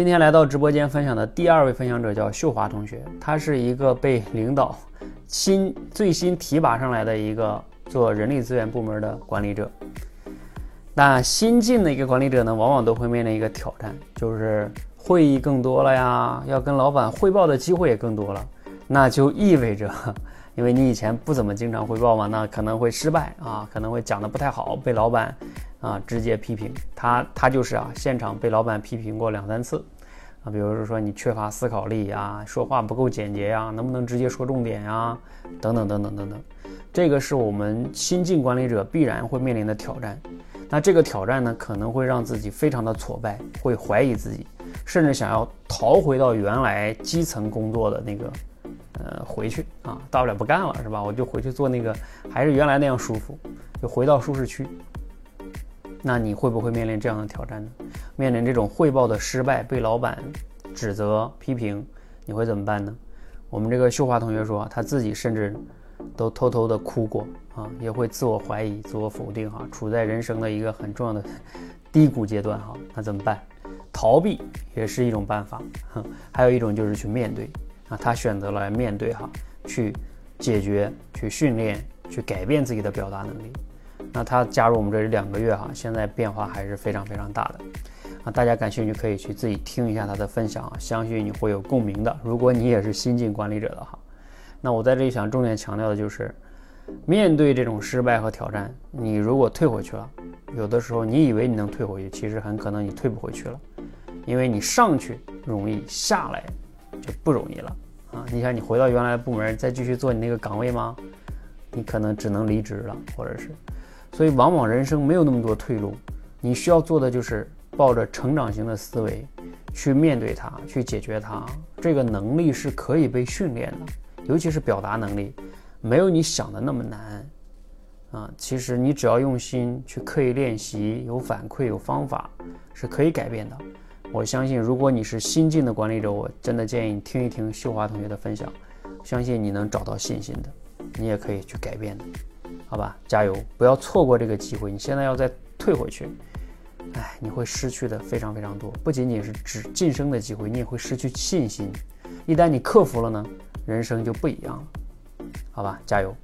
今天来到直播间分享的第二位分享者叫秀华同学，他是一个被领导新最新提拔上来的一个做人力资源部门的管理者。那新进的一个管理者呢，往往都会面临一个挑战，就是会议更多了呀，要跟老板汇报的机会也更多了，那就意味着，因为你以前不怎么经常汇报嘛，那可能会失败啊，可能会讲的不太好，被老板。啊，直接批评他，他就是啊，现场被老板批评过两三次，啊，比如说你缺乏思考力呀，说话不够简洁呀，能不能直接说重点呀，等等等等等等，这个是我们新晋管理者必然会面临的挑战。那这个挑战呢，可能会让自己非常的挫败，会怀疑自己，甚至想要逃回到原来基层工作的那个，呃，回去啊，大不了不干了是吧？我就回去做那个，还是原来那样舒服，就回到舒适区。那你会不会面临这样的挑战呢？面临这种汇报的失败，被老板指责批评，你会怎么办呢？我们这个秀华同学说，他自己甚至都偷偷的哭过啊，也会自我怀疑、自我否定哈，处在人生的一个很重要的低谷阶段哈。那怎么办？逃避也是一种办法，哼，还有一种就是去面对啊。他选择了面对哈，去解决、去训练、去改变自己的表达能力。那他加入我们这里两个月哈，现在变化还是非常非常大的啊！大家感兴趣可以去自己听一下他的分享啊，相信你会有共鸣的。如果你也是新晋管理者的哈，那我在这里想重点强调的就是，面对这种失败和挑战，你如果退回去了，有的时候你以为你能退回去，其实很可能你退不回去了，因为你上去容易，下来就不容易了啊！你想你回到原来的部门再继续做你那个岗位吗？你可能只能离职了，或者是。所以，往往人生没有那么多退路，你需要做的就是抱着成长型的思维去面对它，去解决它。这个能力是可以被训练的，尤其是表达能力，没有你想的那么难啊。其实你只要用心去刻意练习，有反馈、有方法，是可以改变的。我相信，如果你是新进的管理者，我真的建议你听一听秀华同学的分享，相信你能找到信心的，你也可以去改变的。好吧，加油，不要错过这个机会。你现在要再退回去，哎，你会失去的非常非常多。不仅仅是只晋升的机会，你也会失去信心。一旦你克服了呢，人生就不一样了。好吧，加油。